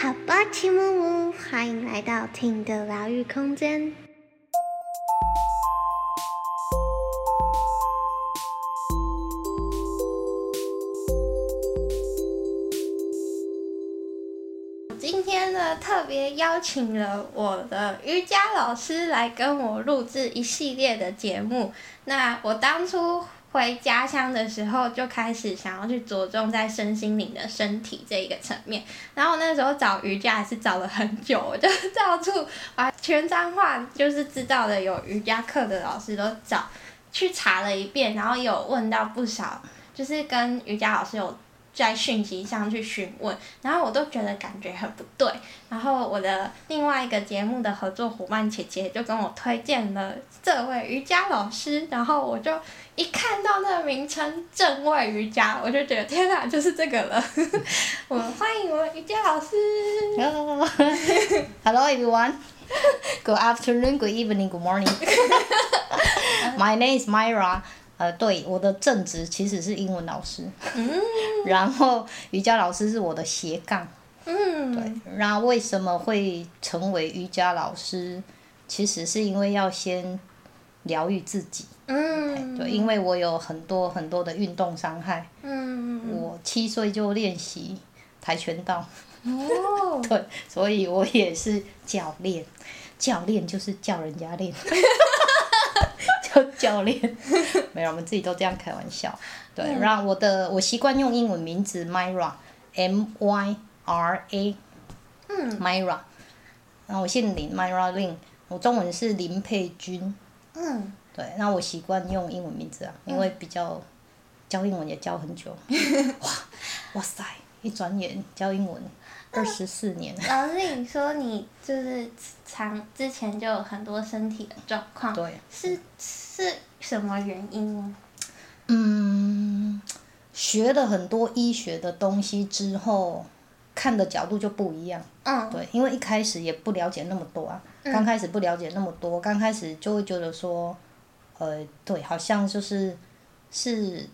好吧，齐木木，欢迎来到听的疗愈空间。今天呢，特别邀请了我的瑜伽老师来跟我录制一系列的节目。那我当初。回家乡的时候，就开始想要去着重在身心灵的身体这一个层面。然后那时候找瑜伽还是找了很久，我就到处把全彰化就是知道的有瑜伽课的老师都找去查了一遍，然后有问到不少，就是跟瑜伽老师有。在讯息上去询问，然后我都觉得感觉很不对。然后我的另外一个节目的合作伙伴姐姐就跟我推荐了这位瑜伽老师，然后我就一看到那个名称“正位瑜伽”，我就觉得天哪，就是这个了。我们欢迎我们瑜伽老师。Hello everyone. Good afternoon, good evening, good morning. My name is Myra. 呃，对，我的正职其实是英文老师，然后瑜伽老师是我的斜杠，对，然后为什么会成为瑜伽老师？其实是因为要先疗愈自己，对，因为我有很多很多的运动伤害，我七岁就练习跆拳道，对，所以我也是教练，教练就是叫人家练。教练，没有，我们自己都这样开玩笑。对，然后我的我习惯用英文名字 Myra，M Y R A，嗯，Myra，然后我姓林，Myra Lin，我中文是林佩君。嗯，对，那我习惯用英文名字啊，因为比较教英文也教很久。哇，哇塞，一转眼教英文二十四年。老师，你说你就是长之前就有很多身体的状况，对，是。是什么原因呢？嗯，学了很多医学的东西之后，看的角度就不一样。嗯，对，因为一开始也不了解那么多啊，刚开始不了解那么多，刚开始就会觉得说，呃，对，好像就是是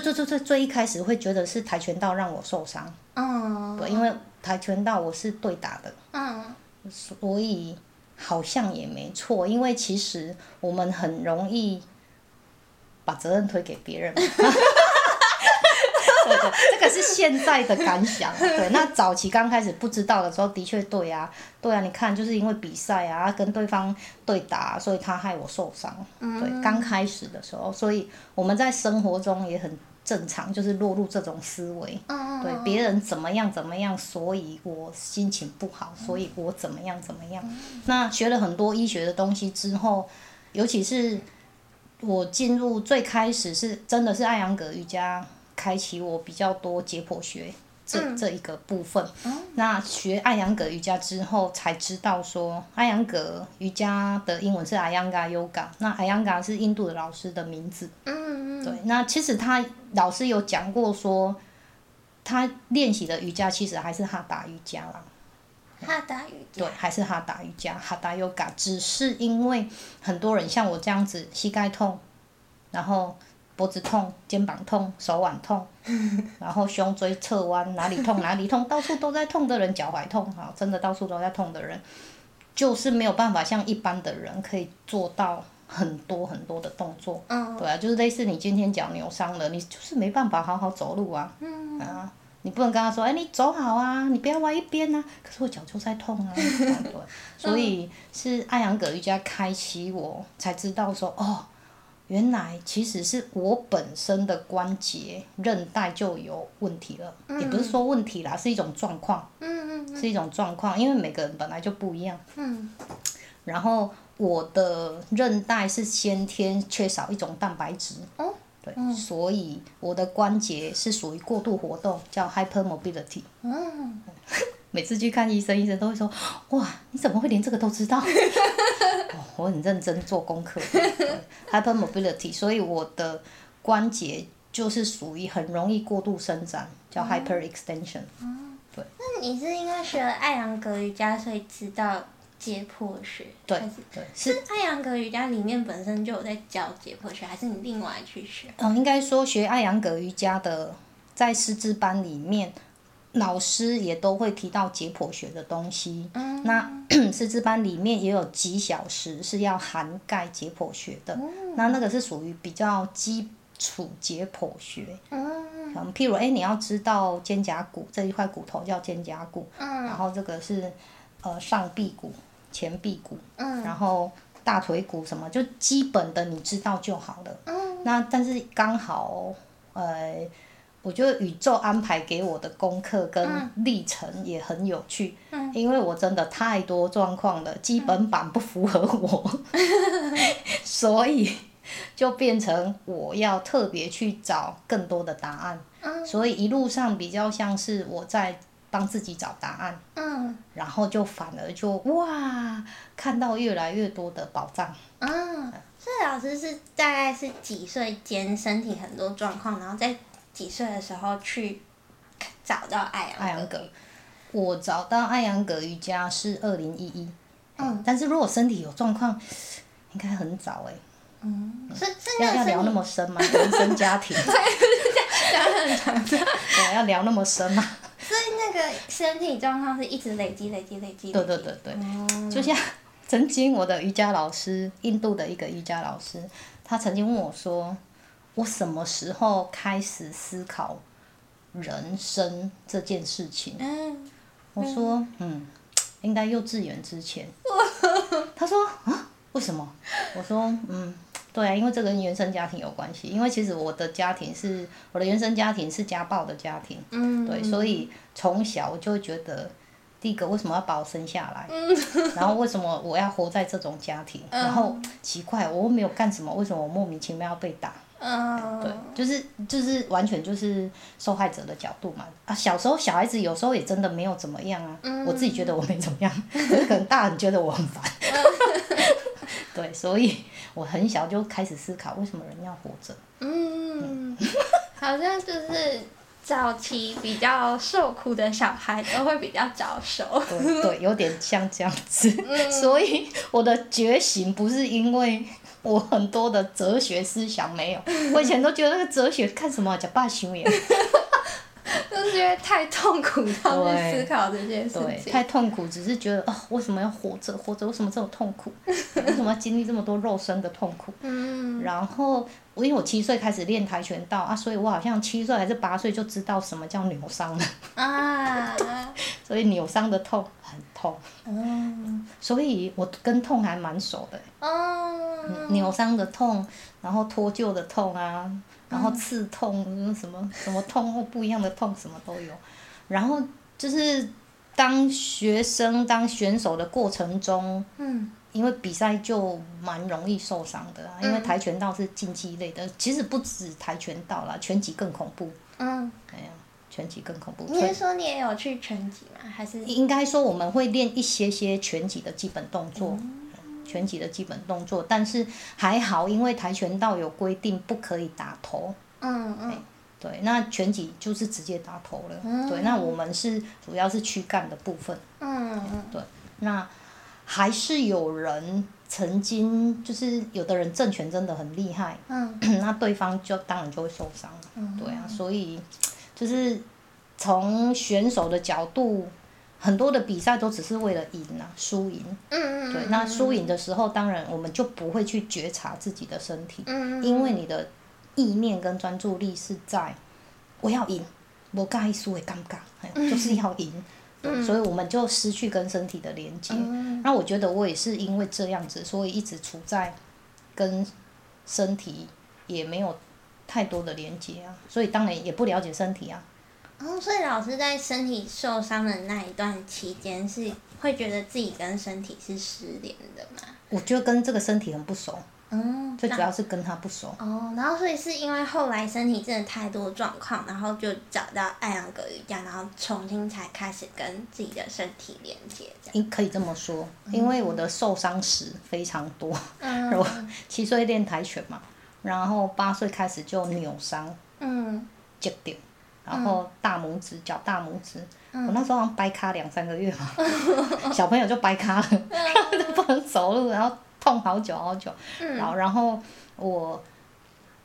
最最最最最一开始会觉得是跆拳道让我受伤。嗯，对，因为跆拳道我是对打的。嗯，所以。好像也没错，因为其实我们很容易把责任推给别人。对对，这个是现在的感想。对，那早期刚开始不知道的时候，的确对啊，对啊，你看，就是因为比赛啊，跟对方对打，所以他害我受伤。对，刚开始的时候，所以我们在生活中也很。正常就是落入这种思维，对别人怎么样怎么样，所以我心情不好，所以我怎么样怎么样。那学了很多医学的东西之后，尤其是我进入最开始是真的是艾扬格瑜伽开启我比较多解剖学。这这一个部分，那学艾扬格瑜伽之后才知道说，艾扬格瑜伽的英文是 Ayanga Yoga，那 Ayanga 是印度的老师的名字。嗯嗯。对，那其实他老师有讲过说，他练习的瑜伽其实还是哈达瑜伽啦。哈达瑜伽。对，还是哈达瑜伽，哈达 Yoga，只是因为很多人像我这样子，膝盖痛，然后。脖子痛、肩膀痛、手腕痛，然后胸椎侧弯，哪里痛哪里痛，到处都在痛的人，脚踝痛，哈，真的到处都在痛的人，就是没有办法像一般的人可以做到很多很多的动作，对啊，就是类似你今天脚扭伤了，你就是没办法好好走路啊，嗯。啊，你不能跟他说，哎，你走好啊，你不要歪一边啊，可是我脚就在痛啊，对，所以是艾扬格瑜伽开启我才知道说，哦。原来其实是我本身的关节韧带就有问题了，也不是说问题啦，是一种状况，是一种状况，因为每个人本来就不一样。然后我的韧带是先天缺少一种蛋白质，对，所以我的关节是属于过度活动，叫 hypermobility。每次去看医生，医生都会说：“哇，你怎么会连这个都知道？” 我很认真做功课。Hypermobility，所以我的关节就是属于很容易过度伸展，叫 hyperextension。对。那你是因为学了艾扬格瑜伽，所以知道解剖学？对对。是艾扬格瑜伽里面本身就有在教解剖学，还是你另外去学？嗯，应该说学艾扬格瑜伽的，在师资班里面。老师也都会提到解剖学的东西。嗯那 师资班里面也有几小时是要涵盖解剖学的，哦那那个是属于比较基础解剖学。嗯嗯，譬如哎、诶你要知道肩胛骨这一块骨头叫肩胛骨，嗯然后这个是呃上臂骨、前臂骨，嗯然后大腿骨什么，就基本的你知道就好了。嗯那但是刚好呃，我觉得宇宙安排给我的功课跟历程也很有趣，嗯。因为我真的太多状况了，基本版不符合我，所以就变成我要特别去找更多的答案。嗯。所以一路上比较像是我在帮自己找答案，嗯。然后就反而就哇，看到越来越多的宝藏。嗯，所以老师是大概是几岁间身体很多状况，然后在几岁的时候去找到艾扬艾扬格，我找到艾扬格瑜伽是二零一一，嗯。但是如果身体有状况，应该很早哎、嗯，是是要要聊那么深吗？原生家庭，讲很长的，对，要聊那么深吗？所以那个身体状况是一直累积累积累积。对对对对，嗯。就像曾经我的瑜伽老师，印度的一个瑜伽老师，他曾经问我说，我什么时候开始思考人生这件事情？嗯我说，嗯，应该幼稚园之前。他说啊，为什么？我说，嗯，对啊，因为这跟原生家庭有关系。因为其实我的家庭是我的原生家庭是家暴的家庭，嗯，对，所以从小我就会觉得，第一个为什么要把我生下来？嗯然后为什么我要活在这种家庭？然后奇怪，我又没有干什么，为什么我莫名其妙要被打？嗯，对，就是就是完全就是受害者的角度嘛。啊，小时候小孩子有时候也真的没有怎么样啊，我自己觉得我没怎么样，可是可能大人觉得我很烦。对，所以我很小就开始思考，为什么人要活着？嗯，好像就是早期比较受苦的小孩都会比较早熟。对对，有点像这样子。所以我的觉醒不是因为我很多的哲学思想没有，我以前都觉得那个哲学看什么叫爸修也。就是因为太痛苦，到去对思考这件事。太痛苦，只是觉得哦，为什么要活着？活着为什么这么痛苦？为什么要经历这么多肉身的痛苦？嗯然后我因为我七岁开始练跆拳道啊，所以我好像七岁还是八岁就知道什么叫扭伤了，啊，所以扭伤的痛很痛，嗯所以我跟痛还蛮熟的。哦，扭伤的痛，然后脱臼的痛啊，然后刺痛，什么什么痛或不一样的痛，什么都有。然后就是当学生、当选手的过程中，嗯。因为比赛就蛮容易受伤的啊，因为跆拳道是竞技类的，其实不止跆拳道啦，拳击更恐怖。嗯，哎呀，拳击更恐怖。你是说你也有去拳击吗？还是应该说我们会练一些些拳击的基本动作，拳击的基本动作，但是还好，因为跆拳道有规定不可以打头，嗯嗯。对，那拳击就是直接打头了，对，那我们是主要是躯干的部分，嗯嗯。对，那还是有人曾经就是有的人正拳真的很厉害，嗯。那对方就当然就会受伤了，对啊，所以就是从选手的角度，很多的比赛都只是为了赢啊，输赢。嗯对，那输赢的时候，当然我们就不会去觉察自己的身体，嗯因为你的意念跟专注力是在我要赢，我该输也尴尬，哎就是要赢。对，所以我们就失去跟身体的连接。那我觉得我也是因为这样子，所以一直处在跟身体也没有太多的连接啊，所以当然也不了解身体啊。哦，所以老师在身体受伤的那一段期间，是会觉得自己跟身体是失联的吗？我觉得跟这个身体很不熟，嗯，最主要是跟他不熟。哦，然后所以是因为后来身体真的太多状况，然后就找到艾扬格瑜伽，然后重新才开始跟自己的身体连接，这样。应可以这么说，因为我的受伤史非常多。嗯 我七岁练跆拳嘛，然后八岁开始就扭伤，嗯。截掉，然后大拇指脚大拇指，嗯。我那时候好像掰咖两三个月嘛，小朋友就掰咖了，然后 就不能走路，然后痛好久好久，嗯。然后然后我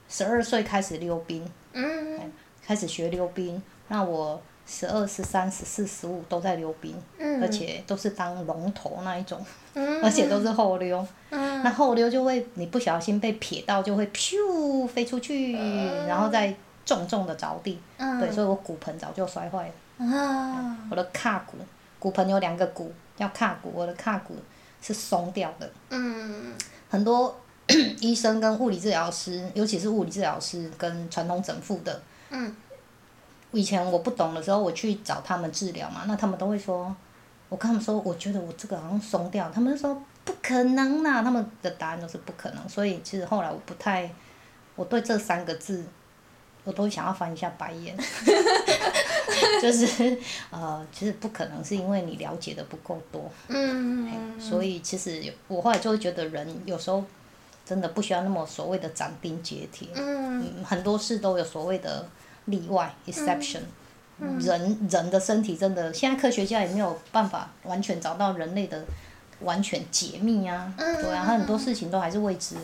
十二岁开始溜冰，嗯开始学溜冰，那我十二、十三、十四、十五都在溜冰，嗯而且都是当龙头那一种，嗯而且都是后溜。嗯那后溜就会你不小心被撇到，就会咻飞出去，然后再重重的着地。嗯对，所以我骨盆早就摔坏了。啊我的胯骨，骨盆有两个骨叫胯骨，我的胯骨是松掉的。嗯很多 医生跟物理治疗师，尤其是物理治疗师跟传统整复的，嗯以前我不懂的时候，我去找他们治疗嘛，那他们都会说，我跟他们说，我觉得我这个好像松掉，他们就说不可能啦，他们的答案都是不可能，所以其实后来我不太，我对这三个字，我都想要翻一下白眼，就是呃，其实不可能，是因为你了解的不够多，嗯。所以其实我后来就会觉得人有时候真的不需要那么所谓的斩钉截铁，嗯。嗯，很多事都有所谓的例外 exception。人人的身体真的，现在科学家也没有办法完全找到人类的完全解密啊，嗯对啊，他很多事情都还是未知的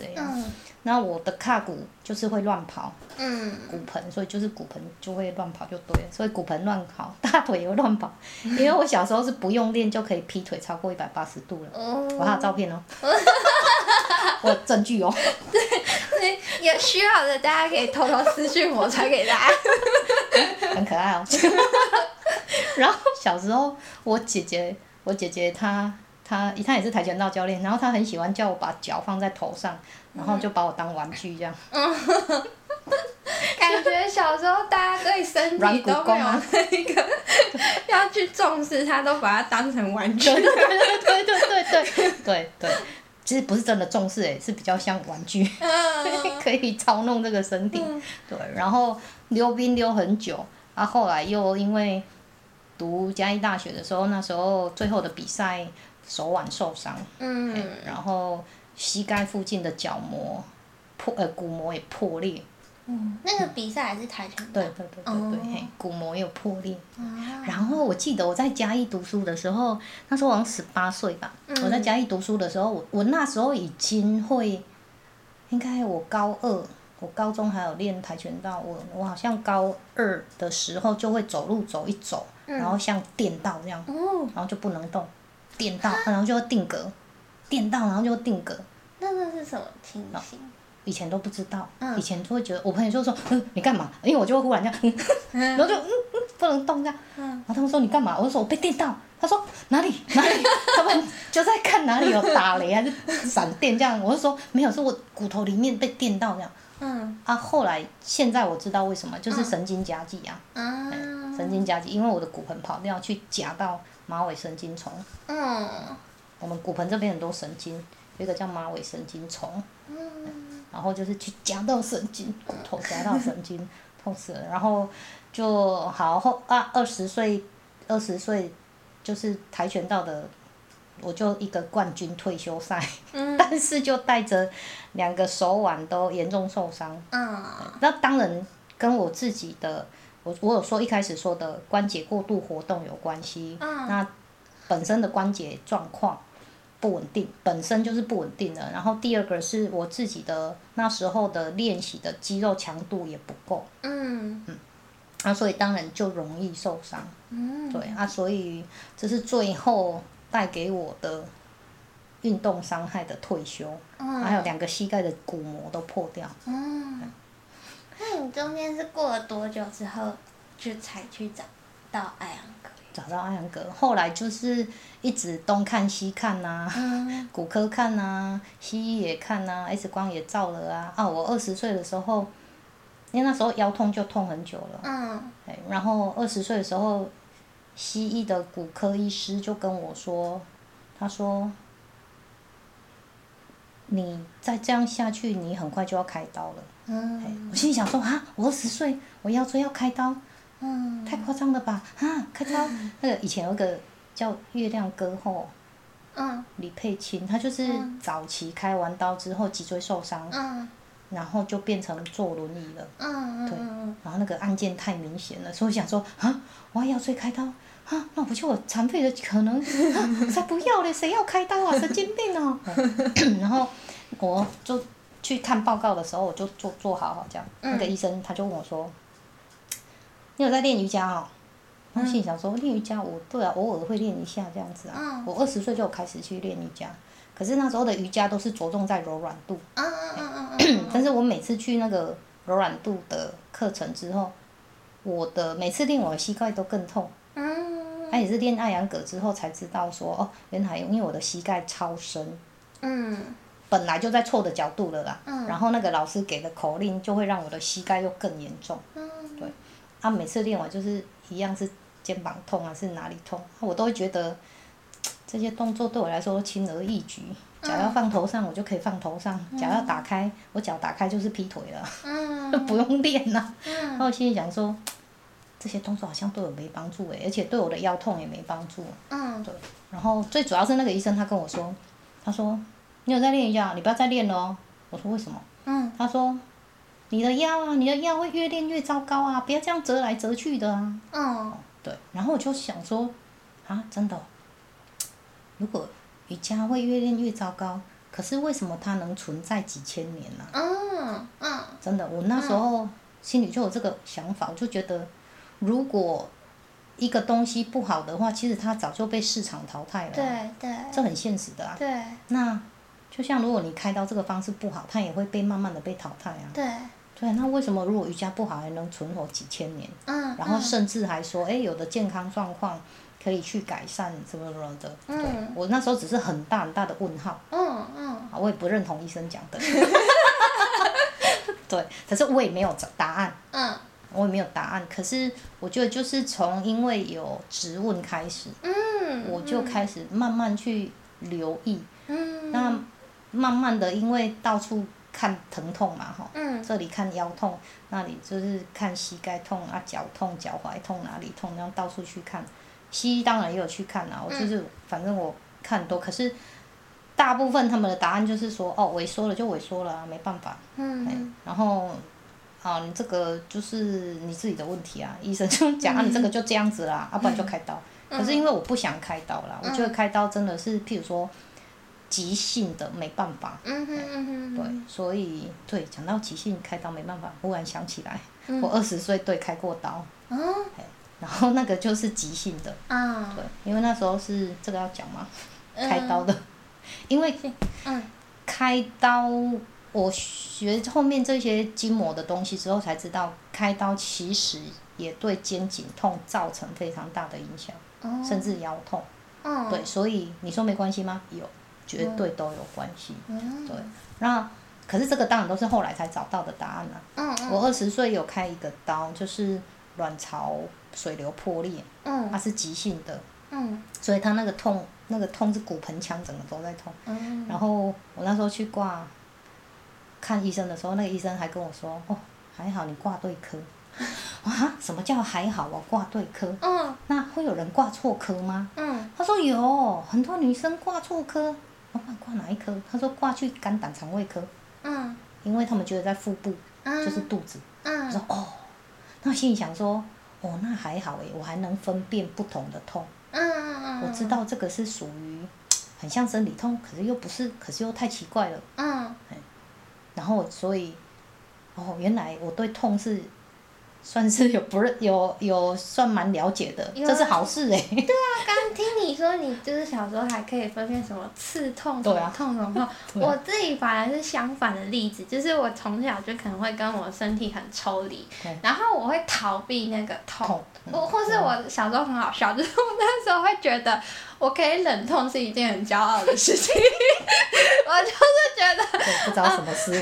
那我的胯骨就是会乱跑，嗯。骨盆，所以就是骨盆就会乱跑就对了，所以骨盆乱跑，大腿也会乱跑。因为我小时候是不用练就可以劈腿超过一百八十度了，哦。我还有照片哦，我有证据哦。对，有需要的大家可以偷偷私信我，传给大家。很可爱哦。然后小时候，我姐姐，我姐姐她她她也是跆拳道教练，然后她很喜欢叫我把脚放在头上，然后就把我当玩具这样。感觉小时候大家对身体都没有那个要去重视她，都把它当成玩具。对对对对对对对对对，其实不是真的重视哎，是比较像玩具，嗯可以操弄这个身体。对，然后溜冰溜很久，啊，后来又因为读嘉义大学的时候，那时候最后的比赛手腕受伤，嗯然后膝盖附近的角膜破，呃，骨膜也破裂。嗯，那个比赛还是跆拳道。对对对对对，哦嘿，骨膜也有破裂。啊然后我记得我在嘉义读书的时候，那时候好像十八岁吧。嗯我在嘉义读书的时候，我我那时候已经会，应该我高二，我高中还有练跆拳道，我我好像高二的时候就会走路走一走，然后像电到这样，哦，然后就不能动，电到，然后就会定格，电到，然后就会定格。那那是什么情形？以前都不知道，嗯以前就会觉得我朋友就说，嗯，你干嘛？因为我就会忽然这样，嗯然后就嗯嗯不能动这样，嗯然后他们说你干嘛？我就说我被电到。他说哪里哪里？他们就在看哪里有打雷还是闪电这样。我就说没有，是我骨头里面被电到这样。嗯啊，后来现在我知道为什么，就是神经夹击啊，啊神经夹击，因为我的骨盆跑掉去夹到马尾神经丛。嗯我们骨盆这边很多神经，有一个叫马尾神经虫。嗯然后就是去夹到神经，骨头夹到神经，痛死了。然后就好后啊，二十岁，二十岁就是跆拳道的，我就一个冠军退休赛，嗯但是就带着两个手腕都严重受伤。嗯那当然跟我自己的，我我有说一开始说的关节过度活动有关系。嗯那本身的关节状况不稳定，本身就是不稳定的。然后第二个是我自己的那时候的练习的肌肉强度也不够，嗯啊，所以当然就容易受伤。嗯，对啊，所以这是最后带给我的运动伤害的退休，嗯还有两个膝盖的骨膜都破掉。嗯，那你中间是过了多久之后，就才去找到艾扬格？找到艾扬格，后来就是一直东看西看呐、嗯。骨科看呐、西医也看呐、X 光也照了啊。啊，我二十岁的时候，因为那时候腰痛就痛很久了，嗯。哎，然后二十岁的时候，西医的骨科医师就跟我说，他说，你再这样下去，你很快就要开刀了。嗯。我心里想说啊，我二十岁，我腰椎要开刀，嗯太夸张了吧？啊，开刀！那个以前有一个叫月亮歌后嗯李佩琴，她就是嗯早期开完刀之后脊椎受伤，嗯然后就变成坐轮椅了。嗯对嗯然后那个案件太明显了，所以我想说啊，我要腰椎开刀啊，那不就我残废的可能？啊、才不要嘞，谁要开刀啊？神经病哦！然后我就去看报告的时候，我就坐坐好好这样，那个医生他就问我说：“你有在练瑜伽哦？”然后心里想说练瑜伽，我对啊，偶尔会练一下这样子啊。嗯我二十岁就有开始去练瑜伽，可是那时候的瑜伽都是着重在柔软度，嗯嗯嗯嗯嗯 但是我每次去那个柔软度的课程之后，我的每次练我的膝盖都更痛。嗯那也是练艾扬格之后才知道说，哦，原来因为我的膝盖超深，嗯本来就在错的角度了啦。嗯然后那个老师给的口令就会让我的膝盖又更严重。嗯对，啊，每次练完就是一样是肩膀痛还是哪里痛，我都会觉得这些动作对我来说轻而易举。脚要放头上，我就可以放头上；脚要打开，我脚打开就是劈腿了，嗯 不用练了。然嗯后我心里想说，这些动作好像对我没帮助诶，而且对我的腰痛也没帮助。嗯对，然后最主要是那个医生他跟我说，他说你有在练一下，你不要再练了哦。我说为什么？嗯他说你的腰啊，你的腰会越练越糟糕啊，不要这样折来折去的啊。嗯对，然后我就想说，啊，真的哦、如果瑜伽会越练越糟糕，可是为什么它能存在几千年呢、嗯嗯真的，我那时候心里就有这个想法，我就觉得，如果一个东西不好的话，其实它早就被市场淘汰了。对对这很现实的啊。对那就像如果你开刀这个方式不好，它也会被慢慢的被淘汰啊。对对，那为什么如果瑜伽不好还能存活几千年？嗯然后甚至还说，哎，有的健康状况可以去改善什么什么的。对嗯我那时候只是很大很大的问号，嗯嗯啊我也不认同医生讲的。对，可是我也没有找答案，嗯我也没有答案。可是我觉得就是从因为有质问开始，嗯，我就开始慢慢去留意。嗯那慢慢的，因为到处看疼痛嘛，哈，嗯这里看腰痛，那里就是看膝盖痛啊，脚痛、脚踝痛哪里痛，然后到处去看。西医当然也有去看啊，我就是、反正我看多，可是大部分他们的答案就是说，哦，萎缩了就萎缩了啊，没办法。嗯然后啊，你这个就是你自己的问题啊，医生就讲啊，你这个就这样子啦，要、不然就开刀。可是因为我不想开刀啦，我觉得开刀真的是，譬如说急性的没办法，嗯哼嗯哼对，所以对讲到急性开刀没办法，忽然想起来，嗯。我二十岁对开过刀，哦。然后那个就是急性的，啊。对，因为那时候是这个要讲吗？嗯。开刀的，因为嗯。开刀，我学后面这些筋膜的东西之后才知道，开刀其实也对肩颈痛造成非常大的影响，哦。甚至腰痛。嗯对，所以你说没关系吗？有，绝对都有关系。嗯对，那可是这个当然都是后来才找到的答案啦、嗯嗯我二十岁有开一个刀，就是卵巢水流破裂，它嗯是急性的，嗯所以它那个痛，那个痛是骨盆腔整个都在痛。嗯然后我那时候去挂看医生的时候，那个医生还跟我说：“哦，还好你挂对科。”啊，什么叫还好我挂对科？嗯那会有人挂错科吗？嗯他说有，很多女生挂错科。老板挂哪一科？他说挂去肝胆肠胃科，嗯因为他们觉得在腹部，嗯就是肚子。我嗯说哦，那心里想说，哦，那还好诶，我还能分辨不同的痛。嗯嗯我知道这个是属于很像生理痛，可是又不是，可是又太奇怪了。嗯然后所以，哦，原来我对痛是算是有不认 有有算蛮了解的，有这是好事哎。对啊刚听你说你就是小时候还可以分辨什么刺痛、什么对啊痛、什么痛，啊我自己反而是相反的例子，就是我从小就可能会跟我身体很抽离，然后我会逃避那个痛。痛，我或是我小时候很好笑，就是我那时候会觉得我可以忍痛是一件很骄傲的事情，我就是觉得我，不知道什么思维。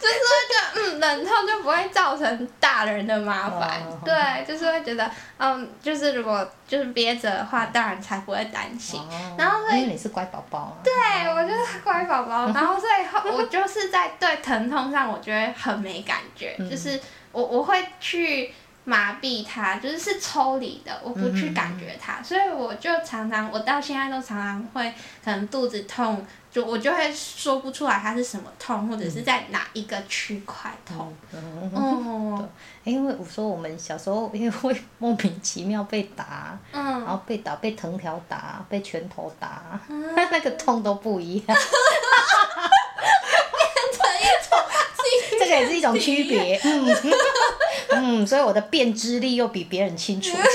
就是会觉得，嗯，忍痛就不会造成大人的麻烦。哦对，就是会觉得，嗯，就是如果就是憋着的话，大人才不会担心。哦然后所以因为你是乖宝宝啊。对，我就是乖宝宝，然后所以后我就是在对疼痛上，我觉得很没感觉，嗯就是我我会去麻痹它，就是是抽离的，我不去感觉它，所以我就常常，我到现在都常常会可能肚子痛，就我就会说不出来它是什么痛，或者是在哪一个区块痛。嗯，哦，因为我说我们小时候因为会莫名其妙被打，然嗯，后被打被藤条打，被拳头打，嗯那个痛都不一样。这个也是一种区别，嗯，嗯，所以我的辨知力又比别人清楚。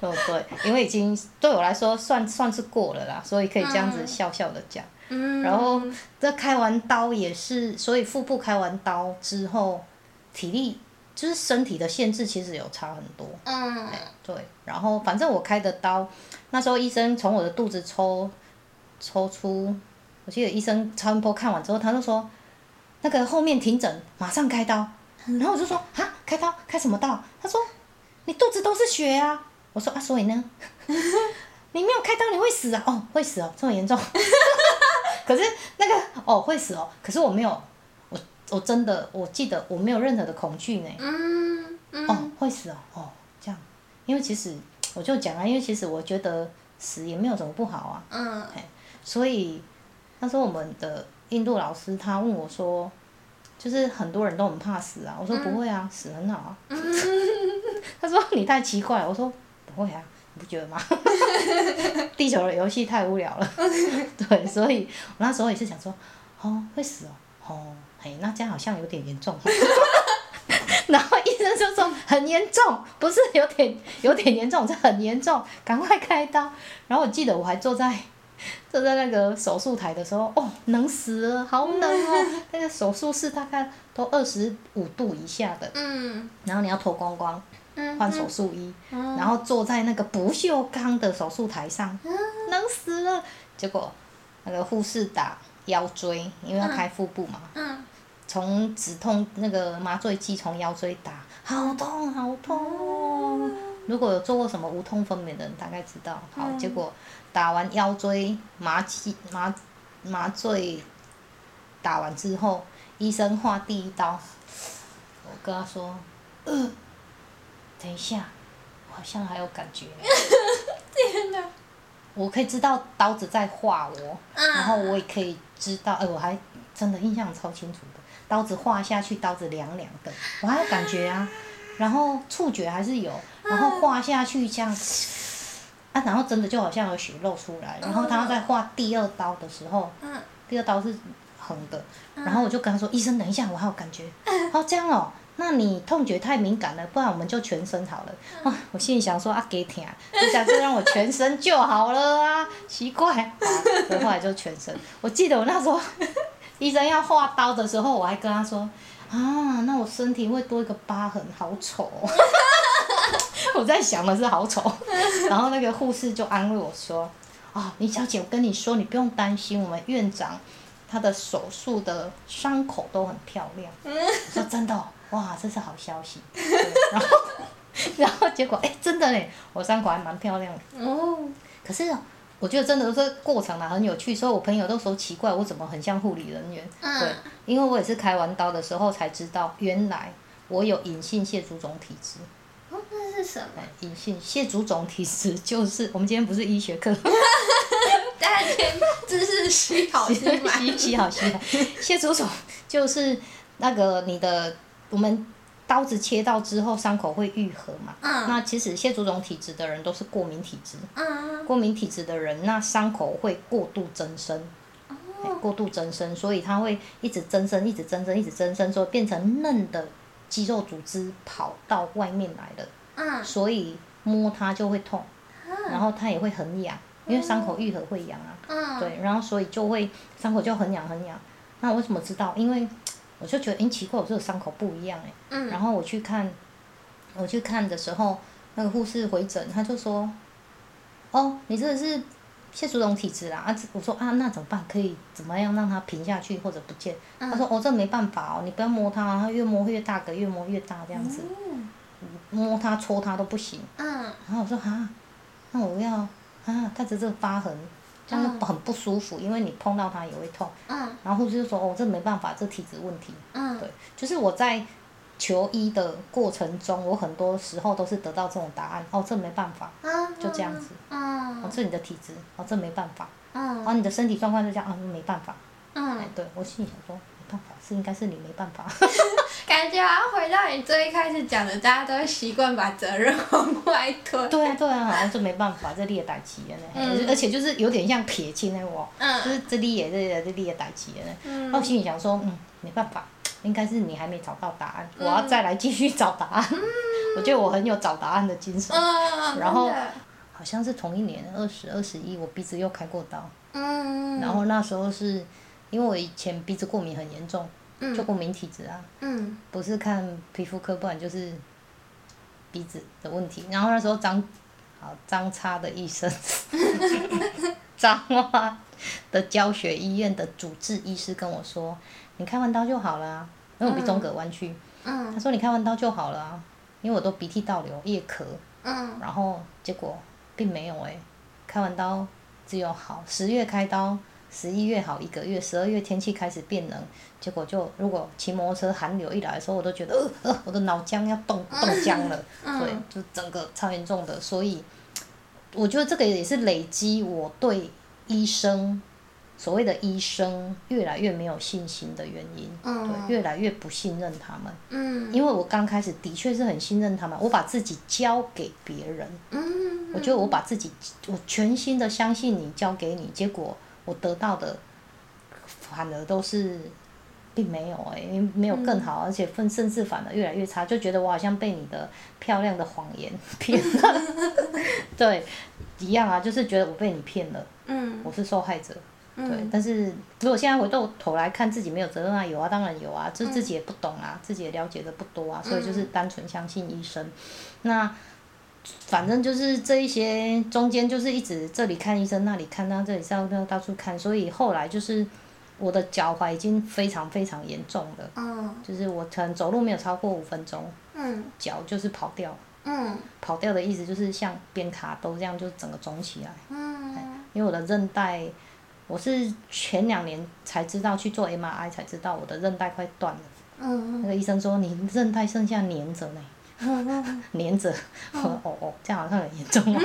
哦，对，因为已经对我来说算算是过了啦，所以可以这样子笑笑的讲。嗯，然后这开完刀也是，所以腹部开完刀之后，体力就是身体的限制其实有差很多。嗯，对，然后反正我开的刀，那时候医生从我的肚子抽抽出，我记得医生超音波看完之后，他就说那个后面停诊，马上开刀。然后我就说啊，开刀开什么刀？他说你肚子都是血啊。我说啊，所以呢，你没有开刀你会死啊？哦，会死哦，这么严重。可是那个哦会死哦，可是我没有，我我真的我记得我没有任何的恐惧呢。嗯嗯哦，会死哦，哦这样，因为其实我就讲啊，因为其实我觉得死也没有什么不好啊，嗯所以那时候我们的印度老师他问我说，就是很多人都很怕死啊，我说不会啊，死很好啊。他说你太奇怪，我说不会啊，你不觉得吗？地球的游戏太无聊了，对，所以我那时候也是想说，哦会死哦，哦，嘿，那这样好像有点严重。然后医生就说很严重，不是有点有点严重，是很严重，赶快开刀。然后我记得我还坐在坐在那个手术台的时候，哦，冷死了，好冷哦。那个手术室大概都二十五度以下的，嗯。然后你要脱光光，嗯，换手术衣，然后坐在那个不锈钢的手术台上，冷死了。结果那个护士打腰椎，因为要开腹部嘛，嗯。从止痛那个麻醉剂从腰椎打，好痛好痛。如果有做过什么无痛分娩的人，大概知道。好，结果打完腰椎麻气麻麻醉打完之后，医生划第一刀，我跟他说，呃，等一下，我好像还有感觉。天哪，我可以知道刀子在划我，嗯。然后我也可以知道，哎、我还真的印象超清楚的，刀子划下去，刀子凉凉的，我还有感觉啊，然后触觉还是有，然后划下去这样，啊，然后真的就好像有血漏出来，然后他在画第二刀的时候，嗯第二刀是横的，然后我就跟他说，医生等一下，我还有感觉，哦这样哦。那你痛觉太敏感了，不然我们就全身好了。啊，我心里想说啊，给疼，你想就让我全身就好了啊，奇怪。啊，后来就全身。我记得我那时候 医生要画刀的时候，我还跟他说啊，那我身体会多一个疤痕，好丑哦、我在想的是好丑，然后那个护士就安慰我说：“啊、李小姐，我跟你说，你不用担心，我们院长他的手术的伤口都很漂亮。”我说：“真的、哦，哇，这是好消息。” 然后，然后结果哎，真的嘞，我伤口还蛮漂亮的。哦，可是哦我觉得真的这个过程啊很有趣，所以我朋友都说奇怪，我怎么很像护理人员？嗯对，因为我也是开完刀的时候才知道，原来我有隐性血足肿体质。是什么？哎，隐性蟹足肿体质就是我们今天不是医学课，大家先知识吸好吸满。吸吸好吸好。蟹足肿就是那个你的我们刀子切到之后伤口会愈合嘛。嗯那其实蟹足肿体质的人都是过敏体质，嗯过敏体质的人那伤口会过度增生。哎过度增生，所以它会一直增生，一直增生，一直增生，所以变成嫩的肌肉组织跑到外面来了。嗯所以摸它就会痛，然后它也会很痒，因为伤口愈合会痒啊。嗯，对，然后所以就会伤口就很痒很痒。那我为什么知道？因为我就觉得，诶，奇怪，我这个伤口不一样诶。嗯然后我去看，我去看的时候，那个护士回诊，他就说，哦，你这个是蟹足肿体质啦。啊，我说啊，那怎么办？可以怎么样让它平下去或者不见？他说，哦，这没办法哦，你不要摸它，它越摸越大个，越摸越大这样子。摸它、戳它都不行。嗯然后我说啊，那我要啊，带着这个疤痕，这样很不舒服，因为你碰到它也会痛。嗯然后护士就说哦，这没办法，这体质问题。嗯对，就是我在求医的过程中，我很多时候都是得到这种答案。哦，这没办法，嗯，就这样子。哦，嗯这你的体质，哦，这没办法。嗯哦，你的身体状况就这样，啊，没办法。哎嗯，，对我心里想说，没办法，是应该是你没办法。感觉好像回到你最一开始讲的，大家都会习惯把责任往外推。对啊，对啊，好像这没办法，这你的代志呢。嗯而且就是有点像撇清的我，就嗯是这里也这这你的代志呢。嗯然后我心里想说，嗯，没办法，应该是你还没找到答案，我要再来继续找答案。我觉得我很有找答案的精神。嗯，然后好像是同一年二十二十一，我鼻子又开过刀。嗯，然后那时候是因为我以前鼻子过敏很严重，嗯。就过敏体质啊，嗯。不是看皮肤科，不然就是鼻子的问题。然后那时候张好张差的医生，彰化的教学医院的主治医师跟我说：“你开完刀就好了、啊，因为我鼻中隔弯曲。嗯。他说：“你开完刀就好了啊，因为我都鼻涕倒流、夜咳，嗯。然后结果并没有哎、开完刀只有好，十月开刀，十一月好一个月，十二月天气开始变冷，结果就如果骑摩托车寒流一来的时候，我都觉得呃呃，我的脑浆要冻冻僵了，对，就整个超严重的，所以我觉得这个也是累积我对医生。所谓的医生越来越没有信心的原因，嗯。对，越来越不信任他们。嗯。因为我刚开始的确是很信任他们，我把自己交给别人，嗯，我觉得我把自己，我全心的相信你，交给你，结果我得到的反而都是，并没有哎、因为没有更好，而且分甚至反而越来越差，就觉得我好像被你的漂亮的谎言 骗了，对，一样啊，就是觉得我被你骗了，嗯我是受害者。对嗯，但是如果现在回到头来看自己没有责任啊，有啊，当然有啊，就自己也不懂啊，自己也了解的不多啊，所以就是单纯相信医生。那反正就是这一些中间就是一直这里看医生，那里看，那这里到那到处看，所以后来就是我的脚踝已经非常非常严重了，嗯。就是我可能走路没有超过五分钟，嗯。脚就是跑掉。嗯。跑掉的意思就是像边卡都这样，就整个肿起来。嗯。因为我的韧带，我是前两年才知道去做 MRI 才知道我的韧带快断了。嗯。那个医生说你韧带剩下粘着呢，嗯粘着。我说哦哦，这样好像很严重哦。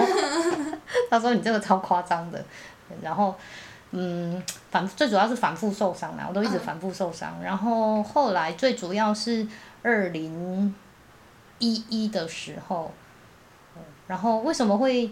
他说你这个超夸张的，然后嗯，反最主要是反复受伤啦，我都一直反复受伤。然后后来最主要是二零一一的时候，嗯然后为什么会？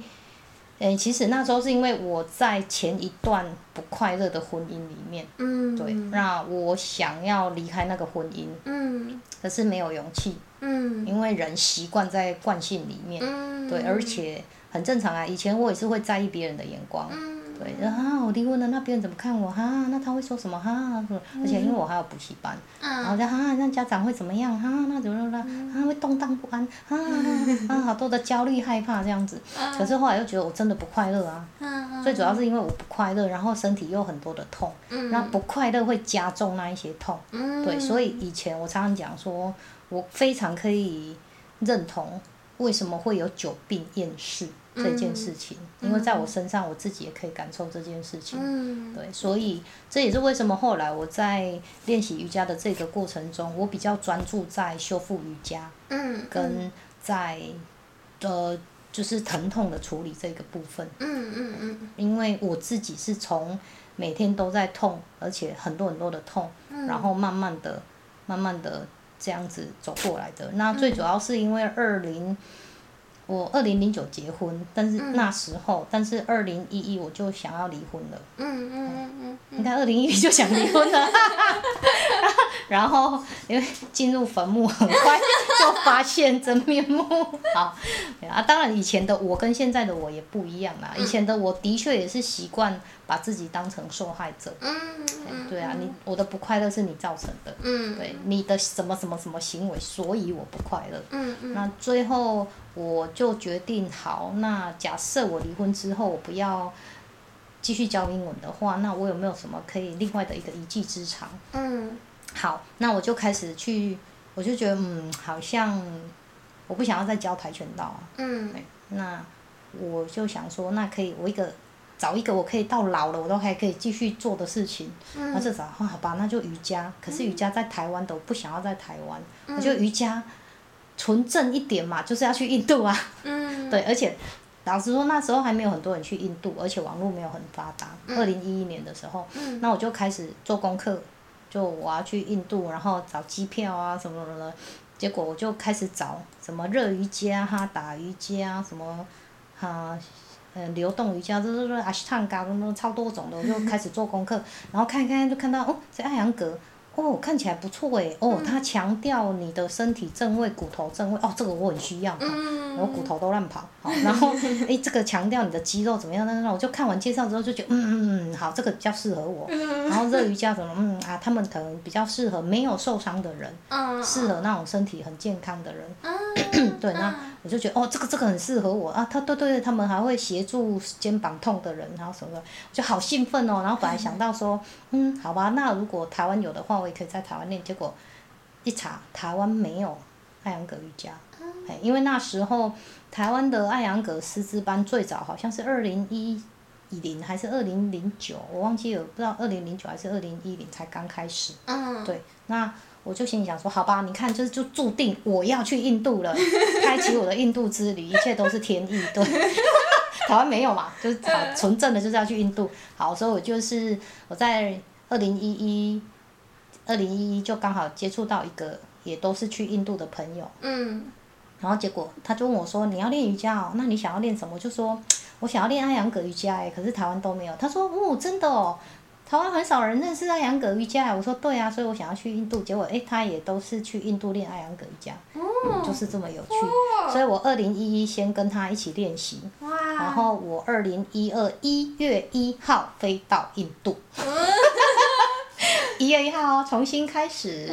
诶、其实那时候是因为我在前一段不快乐的婚姻里面，嗯，对，那我想要离开那个婚姻，嗯可是没有勇气，嗯因为人习惯在惯性里面，嗯，对，而且很正常啊。以前我也是会在意别人的眼光，嗯对，啊，我离婚了，那别人怎么看我？哈、那他会说什么？哈、而且因为我还有补习班，然后哈、那家长会怎么样？哈、那怎么怎么啊，会动荡不安，啊啊，好多的焦虑害怕这样子。可是后来又觉得我真的不快乐啊，嗯最主要是因为我不快乐，然后身体又很多的痛，嗯那不快乐会加重那一些痛。嗯对，所以以前我常常讲说，我非常可以认同为什么会有久病厌世这件事情，因为在我身上我自己也可以感受这件事情。嗯对，所以这也是为什么后来我在练习瑜伽的这个过程中，我比较专注在修复瑜伽，嗯跟在呃就是疼痛的处理这个部分。嗯嗯嗯因为我自己是从每天都在痛，而且很多很多的痛，嗯然后慢慢的、慢慢的这样子走过来的。那最主要是因为二零，我二零零九结婚，但是那时候，但是二零一一我就想要离婚了。嗯嗯嗯你看，二零一一就想离婚了，然后因为进入坟墓，很快就发现真面目。好，啊，当然以前的我跟现在的我也不一样啦。以前的我的确也是习惯把自己当成受害者。嗯嗯对啊，你我的不快乐是你造成的，嗯对你的什么什么什么行为，所以我不快乐。嗯嗯那最后我就决定好，那假设我离婚之后我不要继续教英文的话，那我有没有什么可以另外的一个一技之长？嗯好，那我就开始去，我就觉得嗯，好像我不想要再教跆拳道啊。那我就想说，那可以我一个找一个我可以到老了我都还可以继续做的事情。那至少啊好吧，那就瑜伽。可是瑜伽在台湾的，我不想要在台湾，我觉得瑜伽纯正一点嘛，就是要去印度啊。嗯对，而且老实说，那时候还没有很多人去印度，而且网络没有很发达。二零一一年的时候，嗯那我就开始做功课，就我要去印度，然后找机票啊什么什么的。结果我就开始找什么热瑜伽、哈达瑜伽什么，哈。呃，流动瑜伽，这这这阿斯汤嘎，什么超多种的，我就开始做功课，然后看一看就看到，哦，这艾扬格，哦，看起来不错诶，哦，他强调你的身体正位，骨头正位，哦，这个我很需要，嗯，我骨头都乱跑，好，然后诶，这个强调你的肌肉怎么样？那那我就看完介绍之后就觉得，嗯嗯嗯，好，这个比较适合我。然后热瑜伽怎么，嗯啊，他们可能比较适合没有受伤的人，嗯，适合那种身体很健康的人。嗯，对，那我就觉得哦，这个这个很适合我啊。他对对对，他们还会协助肩膀痛的人，然后什么的，我就好兴奋哦。然后本来想到说，嗯，好吧，那如果台湾有的话，我也可以在台湾练。结果一查，台湾没有艾扬格瑜伽，哎，因为那时候台湾的艾扬格师资班最早好像是二零一零还是二零零九，我忘记了，不知道二零零九还是二零一零才刚开始。嗯，对，那我就心里想说，好吧，你看，就是就注定我要去印度了，开启我的印度之旅，一切都是天意，对。台湾没有嘛，就是好纯正的就是要去印度。好，所以我就是我在二零一一，二零一一就刚好接触到一个也都是去印度的朋友，嗯，然后结果他就问我说，你要练瑜伽哦，那你想要练什么？我就说我想要练艾扬格瑜伽哎，可是台湾都没有。他说哦，真的哦。台湾很少人认识艾扬格瑜伽，我说对啊，所以我想要去印度，结果诶，他也都是去印度练艾扬格瑜伽，就是这么有趣。所以我二零一一先跟他一起练习，然后我二零一二一月一号飞到印度，一月一号哦，重新开始。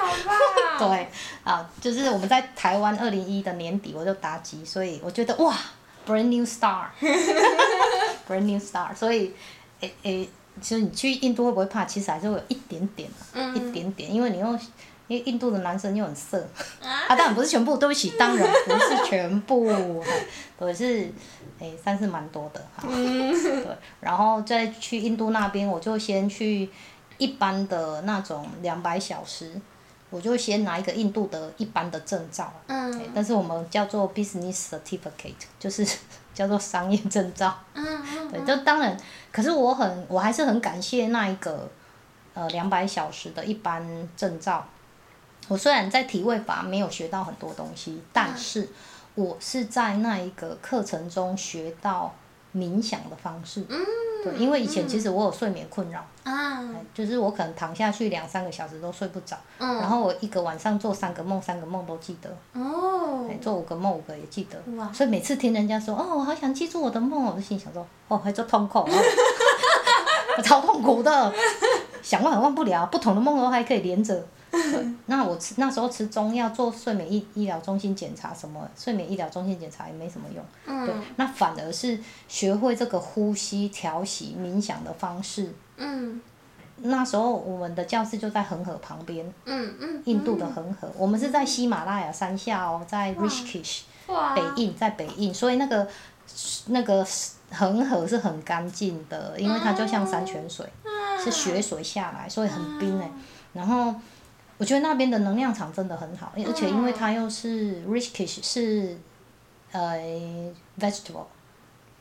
好棒。对，啊，就是我们在台湾二零一的年底我就打击，所以我觉得哇，brand new star，brand new star，所以诶诶。其实你去印度会不会怕？其实还是会有一点点，一点点，因为你又，因为印度的男生又很色，啊，当然不是全部，对不起，当然不是全部，可，是，诶，算是蛮多的哈，对，然后再去印度那边，我就先去一般的那种两百小时，我就先拿一个印度的一般的证照，嗯，但是我们叫做 business certificate，就是叫做商业证照，嗯嗯，对，就当然。可是我很，我还是很感谢那一个，呃，两百小时的一般证照。我虽然在体位法没有学到很多东西，但是我是在那一个课程中学到冥想的方式。嗯。对，因为以前其实我有睡眠困扰。啊。就是我可能躺下去两三个小时都睡不着。嗯。然后我一个晚上做三个梦，三个梦都记得。哦。做五个梦，五个也记得。哇。所以每次听人家说，哦，我好想记住我的梦，我就心想说。哦，还做痛苦，超痛苦的，想忘也忘不了，不同的梦都还可以连着。那我吃那时候吃中药做睡眠医医疗中心检查，什么睡眠医疗中心检查也没什么用。对，那反而是学会这个呼吸调息冥想的方式。嗯。那时候我们的教室就在恒河旁边。嗯嗯。印度的恒河，我们是在喜马拉雅山下哦，在 Rishikesh，北印在北印，所以那个那个。恒河是很干净的，因为它就像山泉水，是雪水下来，所以很冰诶。然后我觉得那边的能量场真的很好，而且因为它又是 Rishikesh 是呃 vegetable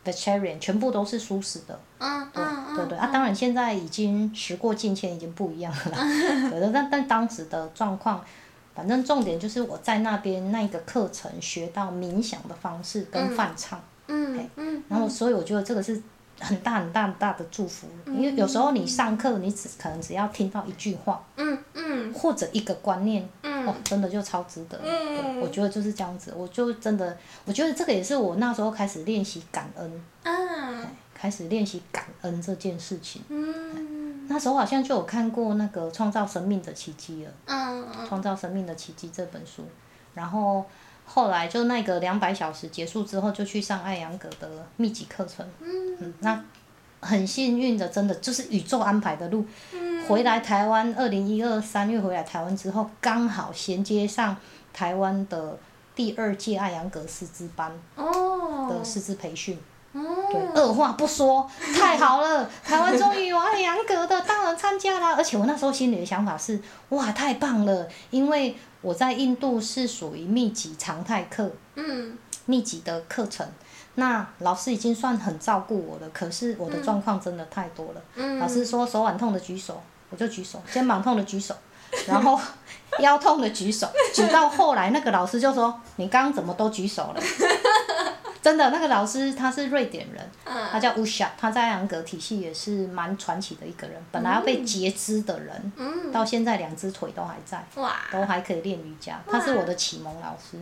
vegetarian，全部都是素食的。嗯对对对啊，当然现在已经时过境迁，已经不一样了。对的，但但当时的状况，反正重点就是我在那边那个课程学到冥想的方式跟泛唱。嗯嗯，然后所以我觉得这个是很大很大很大的祝福，因为有时候你上课你只可能只要听到一句话，嗯嗯，或者一个观念，嗯，哦，真的就超值得，嗯，我觉得就是这样子，我就真的，我觉得这个也是我那时候开始练习感恩，啊，开始练习感恩这件事情，嗯，那时候好像就有看过那个创造生命的奇迹了，创造生命的奇迹这本书，然后。后来就那个两百小时结束之后，就去上艾扬格的密集课程。嗯，那很幸运的，真的就是宇宙安排的路。嗯，回来台湾，二零一二三月回来台湾之后，刚好衔接上台湾的第二届艾扬格师资班的师资培训。哦，对，二话不说，太好了，台湾终于有艾扬格的，当然参加啦。而且我那时候心里的想法是，哇，太棒了，因为。我在印度是属于密集常态课，嗯，密集的课程，那老师已经算很照顾我了。可是我的状况真的太多了，嗯，老师说手腕痛的举手，我就举手；肩膀痛的举手，然后 腰痛的举手，举到后来那个老师就说：“你刚刚怎么都举手了？”真的那个老师他是瑞典人，嗯他叫乌夏，他在安格体系也是蛮传奇的一个人。本来要被截肢的人，嗯，到现在两只腿都还在，都还可以练瑜伽。他是我的启蒙老师，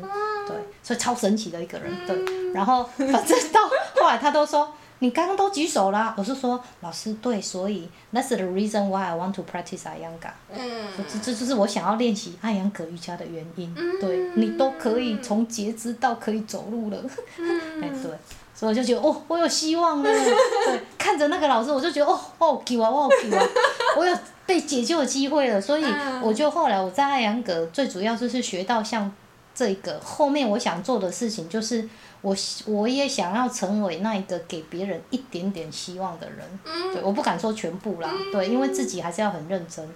对，所以超神奇的一个人。对，然后反正到后来他都说。你刚刚都举手啦，我是说老师对，所以 that's the reason why I want to practice Ayanga。嗯，这这就是我想要练习艾扬格瑜伽的原因。对你都可以从截肢到可以走路了，哎对，所以我就觉得哦，我有希望了。对，看着那个老师，我就觉得哦，哦，给我，哦，给我，我有被解救的机会了。所以我就后来我在艾扬格最主要就是学到像这个后面我想做的事情就是。我我也想要成为那一个给别人一点点希望的人，对，我不敢说全部啦，对，因为自己还是要很认真。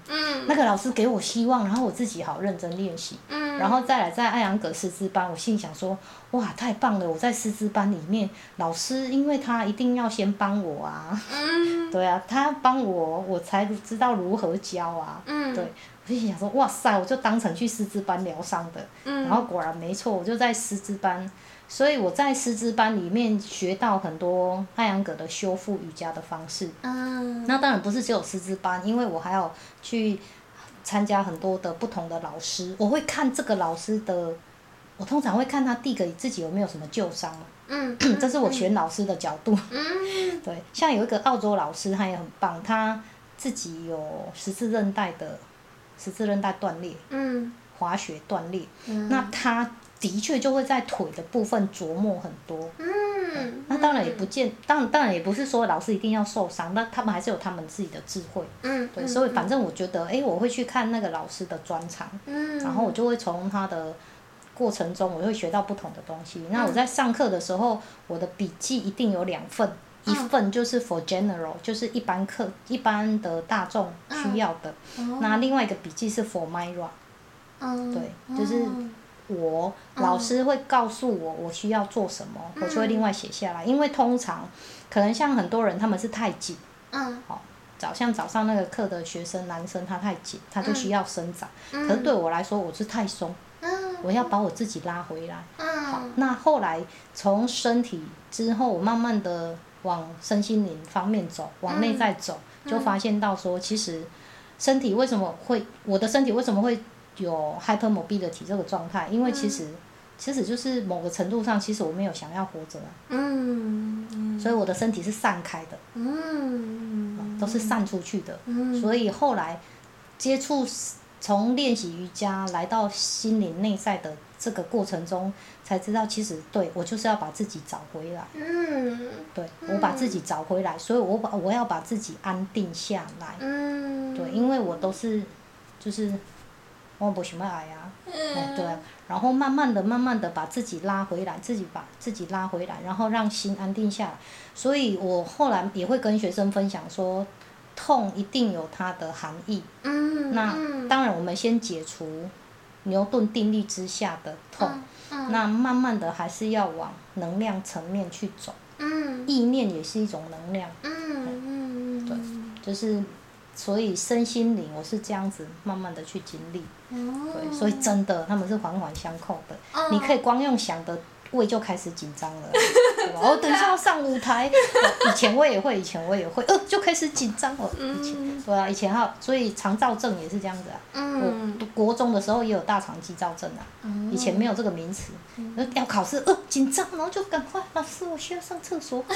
那个老师给我希望，然后我自己好认真练习，然后再来在艾扬格师资班，我心想说，哇，太棒了！我在师资班里面，老师因为他一定要先帮我啊，对啊，他帮我，我才知道如何教啊，对，我就想说，哇塞，我就当成去师资班疗伤的，然后果然没错，我就在师资班。所以我在师资班里面学到很多艾扬格的修复瑜伽的方式。嗯。那当然不是只有师资班，因为我还要去参加很多的不同的老师。我会看这个老师的，我通常会看他第一个自己有没有什么旧伤。嗯。这是我选老师的角度。嗯。对，像有一个澳洲老师，他也很棒，他自己有十字韧带的十字韧带断裂。嗯。滑雪断裂。嗯。那他。的确就会在腿的部分琢磨很多，嗯，那当然也不见，当当然也不是说老师一定要受伤，那他们还是有他们自己的智慧，嗯，对，所以反正我觉得，哎，我会去看那个老师的专场，嗯，然后我就会从他的过程中，我会学到不同的东西。那我在上课的时候，我的笔记一定有两份，一份就是 for general，就是一般课一般的大众需要的，那另外一个笔记是 for Myra，对，就是。我老师会告诉我我需要做什么，我就会另外写下来。因为通常可能像很多人他们是太紧，嗯好，早像早上那个课的学生男生他太紧，他就需要伸展。可是对我来说我是太松，嗯我要把我自己拉回来。好，那后来从身体之后，我慢慢的往身心灵方面走，往内在走，就发现到说，其实身体为什么会，我的身体为什么会？有 hypermobility 这个状态，因为其实，其实就是某个程度上，其实我没有想要活着，嗯，所以我的身体是散开的，嗯，都是散出去的，嗯，所以后来接触从练习瑜伽来到心灵内在的这个过程中，才知道其实对我就是要把自己找回来，嗯，对我把自己找回来，所以我把我要把自己安定下来，嗯，对，因为我都是就是。我不想要爱啊，哎对，然后慢慢的、慢慢的把自己拉回来，自己把自己拉回来，然后让心安定下来。所以我后来也会跟学生分享说，痛一定有它的含义。嗯。那当然，我们先解除牛顿定律之下的痛，那慢慢的还是要往能量层面去走。嗯。意念也是一种能量。嗯嗯。对，就是。所以身心灵，我是这样子慢慢的去经历，对，所以真的他们是环环相扣的。你可以光用想的胃就开始紧张了，对吧？我等一下要上舞台，以前我也会，以前我也会，呃，就开始紧张了。以前对啊，以前哈，所以肠燥症也是这样子啊。我国中的时候也有大肠肌躁症啊，以前没有这个名词，要考试呃紧张，然后就赶快老师我需要上厕所。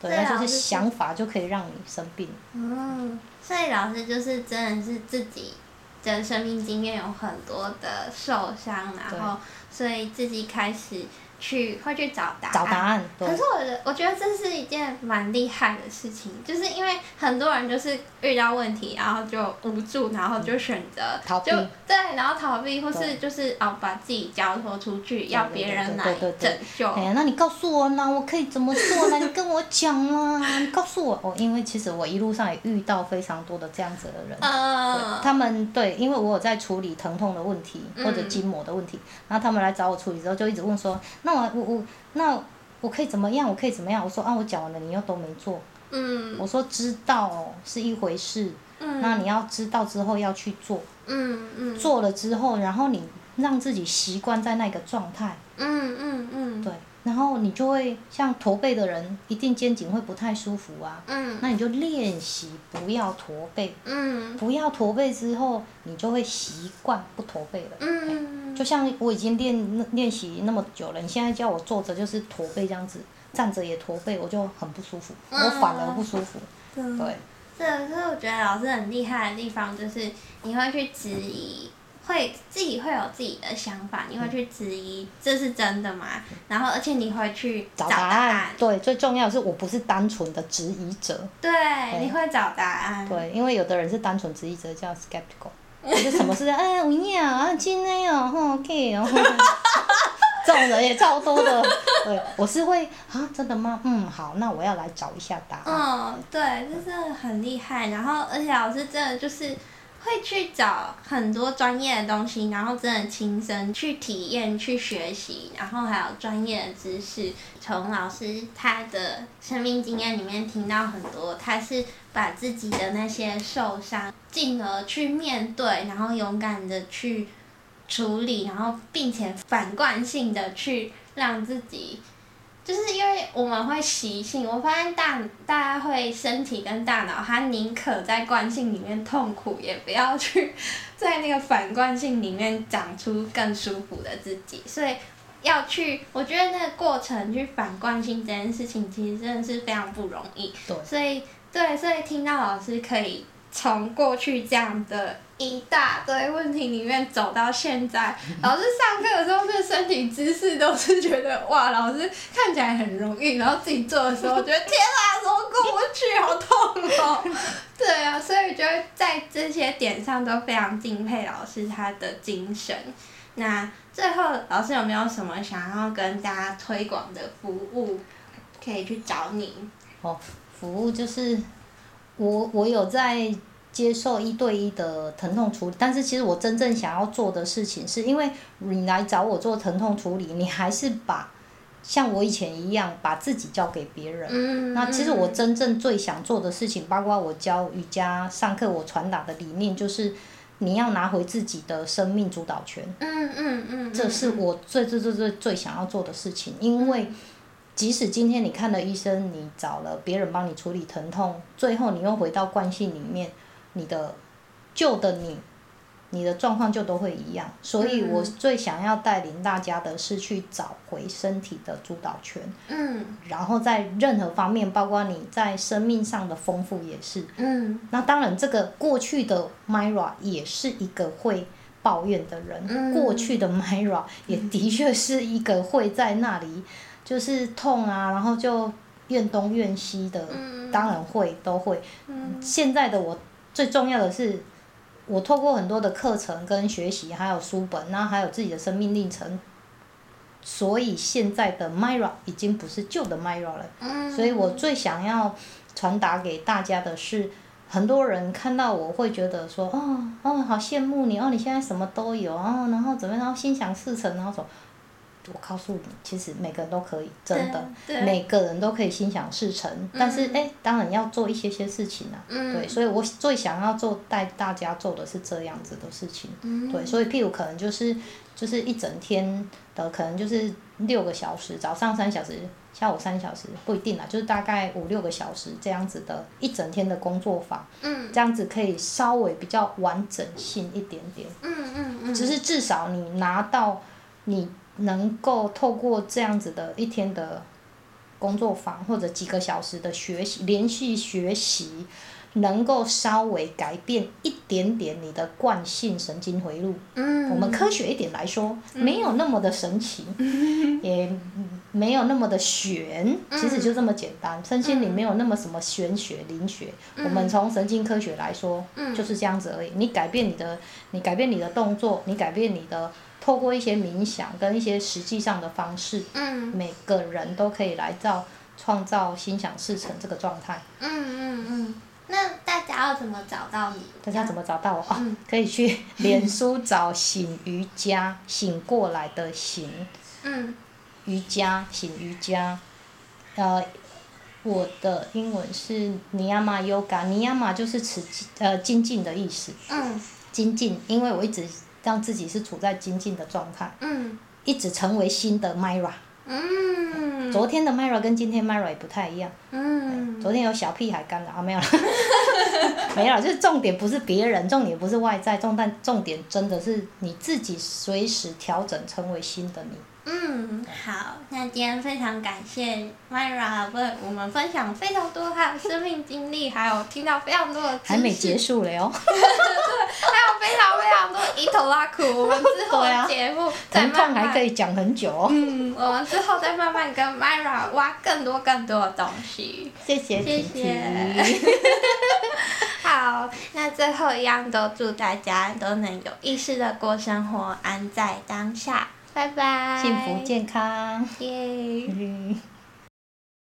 对，那就是想法就可以让你生病。嗯，所以老师就是真的是自己的生命经验有很多的受伤，然后所以自己开始。去会去找答案，找答案。可是我觉得，我觉得这是一件蛮厉害的事情，就是因为很多人就是遇到问题，然后就无助，然后就选择逃避，对，然后逃避，或是就是哦把自己交托出去，要别人来拯救。哎呀，那你告诉我呢？我可以怎么做呢？你跟我讲啦，你告诉我哦。因为其实我一路上也遇到非常多的这样子的人，他们对，因为我有在处理疼痛的问题或者筋膜的问题，然后他们来找我处理之后，就一直问说。那我我我那我可以怎么样？我可以怎么样？我说啊，我讲完了，你又都没做。嗯。我说知道是一回事。嗯。那你要知道之后要去做。嗯嗯。做了之后，然后你让自己习惯在那个状态。嗯嗯嗯。对，然后你就会像驼背的人，一定肩颈会不太舒服啊。嗯那你就练习不要驼背，嗯不要驼背之后，你就会习惯不驼背了。嗯，就像我已经练练习那么久了，你现在叫我坐着就是驼背这样子，站着也驼背，我就很不舒服，我反而不舒服。对，这可是我觉得老师很厉害的地方，就是你会去质疑，会自己会有自己的想法，你会去质疑这是真的吗？然后而且你会去找答答案。对，最重要的是我不是单纯的质疑者。对，你会找答案。对，因为有的人是单纯质疑者，叫 skeptical，就是什么事啊，哎，有影啊，真的哦，吼，OK 哦。这种人也超多的，对，我是会啊，真的吗？嗯，好，那我要来找一下答案。嗯，对，这真的很厉害。然后，而且老师真的就是会去找很多专业的东西，然后真的亲身去体验、去学习，然后还有专业的知识。从老师他的生命经验里面听到很多，他是把自己的那些受伤，进而去面对，然后勇敢的去处理，然后并且反惯性的去让自己。就是因为我们会习性，我发现大大家会身体跟大脑，它宁可在惯性里面痛苦，也不要去在那个反惯性里面长出更舒服的自己。所以要去，我觉得那个过程去反惯性这件事情，其实真的是非常不容易。对所以对，所以听到老师可以从过去这样的一大堆问题里面走到现在，老师上课的时候那身体姿势都是觉得哇，老师看起来很容易，然后自己做的时候觉得天啊，怎么过不去，好痛哦。对啊，所以我觉得在这些点上都非常敬佩老师他的精神。那最后，老师有没有什么想要跟大家推广的服务，可以去找你？哦服务就是我我有在接受一对一的疼痛处理，但是其实我真正想要做的事情，是因为你来找我做疼痛处理，你还是把像我以前一样把自己交给别人。嗯，那其实我真正最想做的事情，包括我教瑜伽上课，我传达的理念就是，你要拿回自己的生命主导权。嗯嗯嗯，这是我最最最最最想要做的事情，因为即使今天你看了医生，你找了别人帮你处理疼痛，最后你又回到惯性里面，你的旧的你，你的状况就都会一样。所以我最想要带领大家的是去找回身体的主导权，嗯然后在任何方面，包括你在生命上的丰富也是。嗯那当然，这个过去的 Myra 也是一个会抱怨的人，嗯过去的 Myra 也的确是一个会在那里就是痛啊，然后就怨东怨西的，嗯当然会都会。嗯现在的我最重要的是，我透过很多的课程跟学习，还有书本，然后还有自己的生命历程。所以现在的 Myra 已经不是旧的 Myra 了，嗯，所以我最想要传达给大家的是，很多人看到我会觉得说，哦哦，好羡慕你哦，你现在什么都有哦，然后怎么样，然后心想事成，然后说，我告诉你，其实每个人都可以，真的，每个人都可以心想事成，但是嗯哎，当然要做一些些事情啊，嗯。对，所以我最想要做带大家做的是这样子的事情，嗯。对，所以譬如可能就是就是一整天的，可能就是六个小时，早上三小时，下午三小时，不一定啦，就是大概五六个小时这样子的一整天的工作坊，嗯。这样子可以稍微比较完整性一点点。嗯嗯嗯，只是至少你拿到，你能够透过这样子的一天的工作坊或者几个小时的学习，连续学习，能够稍微改变一点点你的惯性神经回路。嗯，我们科学一点来说，没有那么的神奇，也没有那么的玄，其实就这么简单。身心灵没有那么什么玄学、灵学，我们从神经科学来说，就是这样子而已。你改变你的，你改变你的动作，你改变你的，透过一些冥想跟一些实际上的方式，嗯每个人都可以来造创造心想事成这个状态。嗯嗯嗯，那大家要怎么找到你？大家怎么找到我？哦嗯，可以去脸书找醒瑜伽，醒过来的醒。嗯瑜伽，醒瑜伽，呃，我的英文是尼亚玛 yoga，尼亚玛就是持呃精进的意思，嗯精进，因为我一直让自己是处在精进的状态，嗯一直成为新的 Myra，嗯。昨天的 Myra 跟今天 Myra 也不太一样。嗯。昨天有小屁孩干扰啊，没有了。没有，就是重点不是别人，重点不是外在，重但重点真的是你自己随时调整，成为新的你。嗯，好，那今天非常感谢 Myra 为我们分享非常多她的生命经历，还有听到非常多的还没结束了哟。对，还有非常非常多伊头拉苦，我们之后的节目再慢慢。还可以讲很久哦。嗯，我们之后再慢慢跟 Myra 挖更多更多的东西。谢谢，谢谢。好，那最后一样都祝大家都能有意识的过生活，安在当下。拜拜，幸福健康，耶。